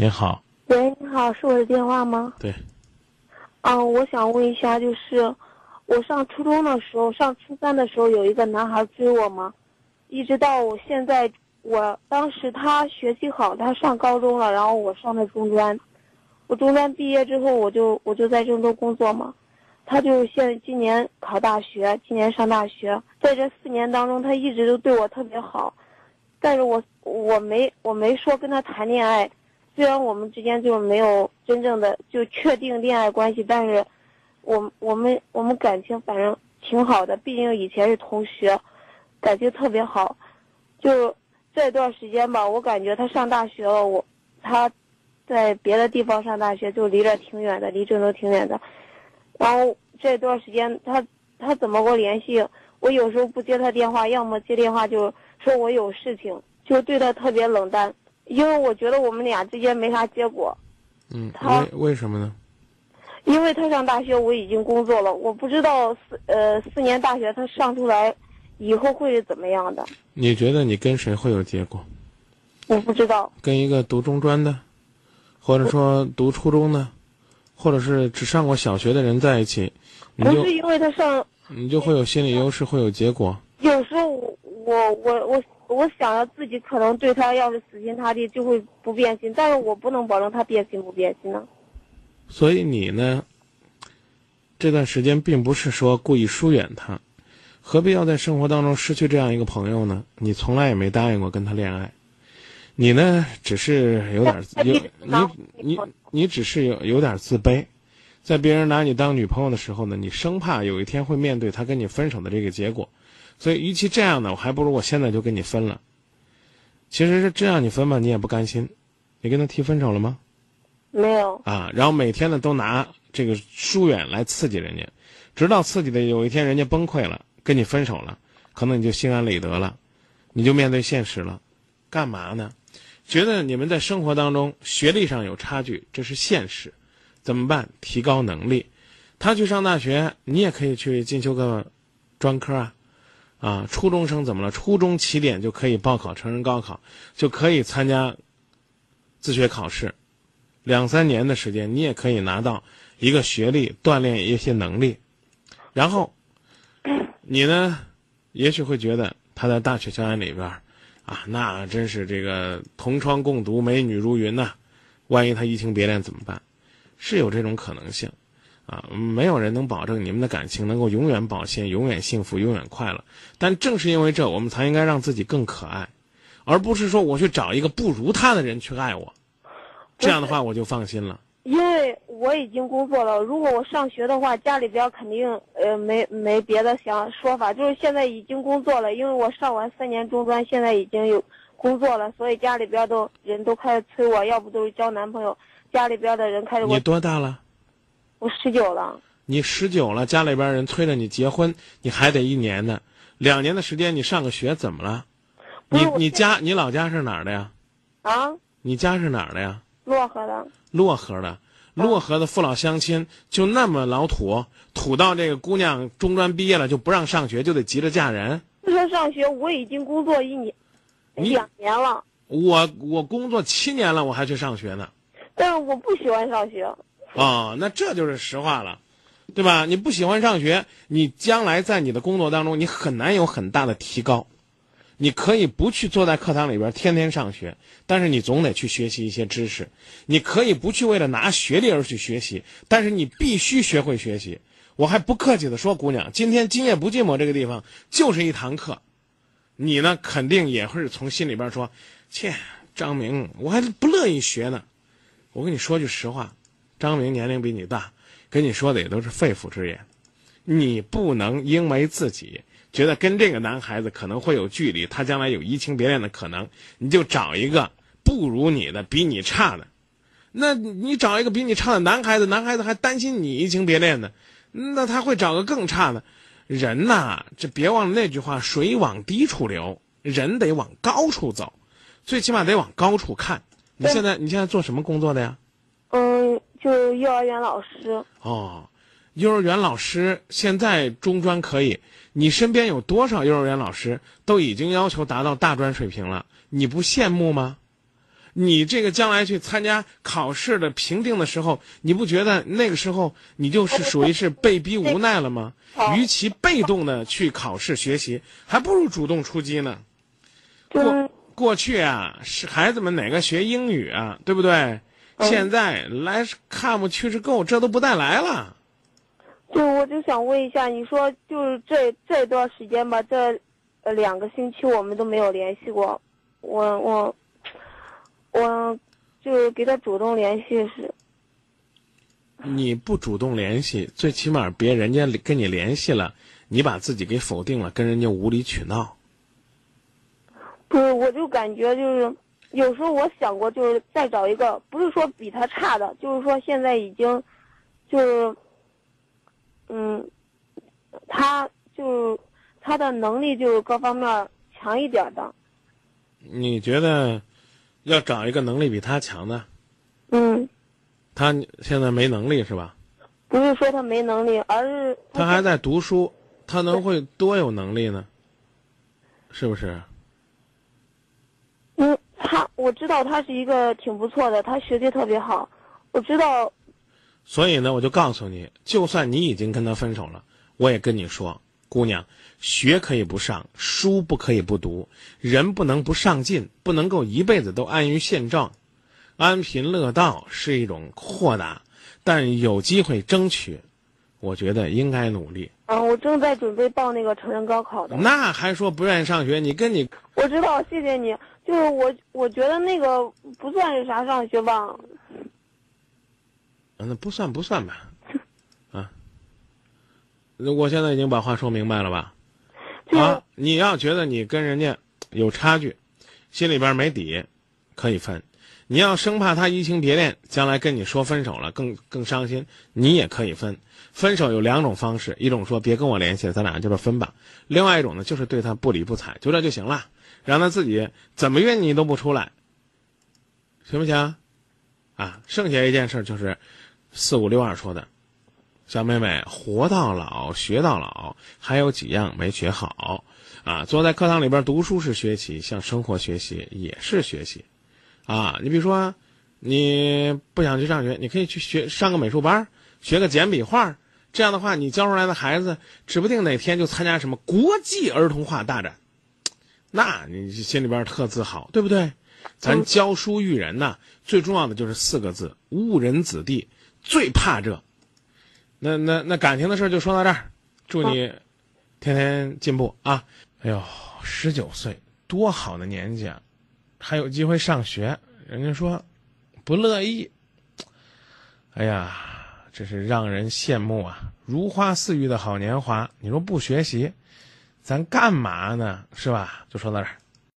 您好，喂，你好，是我的电话吗？对，嗯，我想问一下，就是我上初中的时候，上初三的时候，有一个男孩追我嘛，一直到我现在，我当时他学习好，他上高中了，然后我上的中专，我中专毕业之后，我就我就在郑州工作嘛，他就现今年考大学，今年上大学，在这四年当中，他一直都对我特别好，但是我我没我没说跟他谈恋爱。虽然我们之间就没有真正的就确定恋爱关系，但是，我我们我们感情反正挺好的，毕竟以前是同学，感情特别好。就这段时间吧，我感觉他上大学了，我他在别的地方上大学，就离这挺远的，离郑州挺远的。然后这段时间他他怎么给我联系？我有时候不接他电话，要么接电话就说我有事情，就对他特别冷淡。因为我觉得我们俩之间没啥结果。嗯，他为为什么呢？因为他上大学，我已经工作了，我不知道四呃四年大学他上出来，以后会是怎么样的。你觉得你跟谁会有结果？我不知道。跟一个读中专的，或者说读初中的，或者是只上过小学的人在一起，你不是因为他上，你就会有心理优势，会有结果。有时候我我我我我想着自己可能对他要是死心塌地，就会不变心，但是我不能保证他变心不变心呢。所以你呢，这段时间并不是说故意疏远他，何必要在生活当中失去这样一个朋友呢？你从来也没答应过跟他恋爱，你呢只是有点有你你你只是有有点自卑，在别人拿你当女朋友的时候呢，你生怕有一天会面对他跟你分手的这个结果，所以与其这样呢，我还不如我现在就跟你分了。其实是这样，你分吧，你也不甘心，你跟他提分手了吗？没有。啊，然后每天呢都拿这个疏远来刺激人家，直到刺激的有一天人家崩溃了，跟你分手了，可能你就心安理得了，你就面对现实了，干嘛呢？觉得你们在生活当中学历上有差距，这是现实，怎么办？提高能力。他去上大学，你也可以去进修个专科啊，啊，初中生怎么了？初中起点就可以报考成人高考，就可以参加自学考试。两三年的时间，你也可以拿到一个学历，锻炼一些能力，然后，你呢，也许会觉得他在大学校园里边啊，那真是这个同窗共读，美女如云呐。万一他移情别恋怎么办？是有这种可能性，啊，没有人能保证你们的感情能够永远保鲜、永远幸福、永远快乐。但正是因为这，我们才应该让自己更可爱，而不是说我去找一个不如他的人去爱我。这样的话，我就放心了。因为我已经工作了，如果我上学的话，家里边肯定呃没没别的想说法，就是现在已经工作了，因为我上完三年中专，现在已经有工作了，所以家里边都人都开始催我，要不都是交男朋友，家里边的人开始我你多大了？我十九了，你十九了，家里边人催着你结婚，你还得一年呢，两年的时间你上个学怎么了？你你家你老家是哪儿的呀？啊？你家是哪儿的呀？漯河的。漯河的，漯河的父老乡亲就那么老土，土到这个姑娘中专毕业了就不让上学，就得急着嫁人。不说上学，我已经工作一年，两年了。我我工作七年了，我还去上学呢。但是我不喜欢上学。哦，那这就是实话了，对吧？你不喜欢上学，你将来在你的工作当中，你很难有很大的提高。你可以不去坐在课堂里边天天上学，但是你总得去学习一些知识。你可以不去为了拿学历而去学习，但是你必须学会学习。我还不客气的说，姑娘，今天今夜不寂寞这个地方就是一堂课，你呢肯定也会从心里边说，切，张明，我还不乐意学呢。我跟你说句实话，张明年龄比你大，跟你说的也都是肺腑之言。你不能因为自己。觉得跟这个男孩子可能会有距离，他将来有移情别恋的可能，你就找一个不如你的、比你差的。那你找一个比你差的男孩子，男孩子还担心你移情别恋呢，那他会找个更差的。人呐，这别忘了那句话：水往低处流，人得往高处走，最起码得往高处看。你现在你现在做什么工作的呀？嗯，就幼儿园老师。哦。幼儿园老师现在中专可以，你身边有多少幼儿园老师都已经要求达到大专水平了？你不羡慕吗？你这个将来去参加考试的评定的时候，你不觉得那个时候你就是属于是被逼无奈了吗？与其被动的去考试学习，还不如主动出击呢。过过去啊，是孩子们哪个学英语啊，对不对？现在来看不去是够，这都不带来了。就我就想问一下，你说就是这这段时间吧，这呃两个星期我们都没有联系过，我我我就给他主动联系是。你不主动联系，最起码别人家跟你联系了，你把自己给否定了，跟人家无理取闹。不是，我就感觉就是有时候我想过，就是再找一个，不是说比他差的，就是说现在已经就是嗯，他就他的能力就是各方面强一点的。你觉得要找一个能力比他强的？嗯。他现在没能力是吧？不是说他没能力，而是他还在读书，他能会多有能力呢？是不是？我知道他是一个挺不错的，他学习特别好，我知道。所以呢，我就告诉你，就算你已经跟他分手了，我也跟你说，姑娘，学可以不上，书不可以不读，人不能不上进，不能够一辈子都安于现状。安贫乐道是一种豁达，但有机会争取，我觉得应该努力。啊，我正在准备报那个成人高考的。那还说不愿意上学？你跟你我知道，谢谢你。就是我，我觉得那个不算是啥上学吧。那不算不算吧，啊。我现在已经把话说明白了吧？啊，你要觉得你跟人家有差距，心里边没底，可以分。你要生怕他移情别恋，将来跟你说分手了，更更伤心。你也可以分，分手有两种方式，一种说别跟我联系，咱俩就是分吧；另外一种呢，就是对他不理不睬，就这就行了，让他自己怎么约你都不出来，行不行？啊，剩下一件事就是四五六二说的，小妹妹，活到老学到老，还有几样没学好啊？坐在课堂里边读书是学习，向生活学习也是学习。啊，你比如说，你不想去上学，你可以去学上个美术班，学个简笔画。这样的话，你教出来的孩子，指不定哪天就参加什么国际儿童画大展，那你心里边特自豪，对不对？咱教书育人呐，最重要的就是四个字：误人子弟，最怕这。那那那感情的事就说到这儿，祝你天天进步啊！哎呦，十九岁多好的年纪啊！还有机会上学，人家说不乐意。哎呀，这是让人羡慕啊！如花似玉的好年华，你说不学习，咱干嘛呢？是吧？就说到这儿。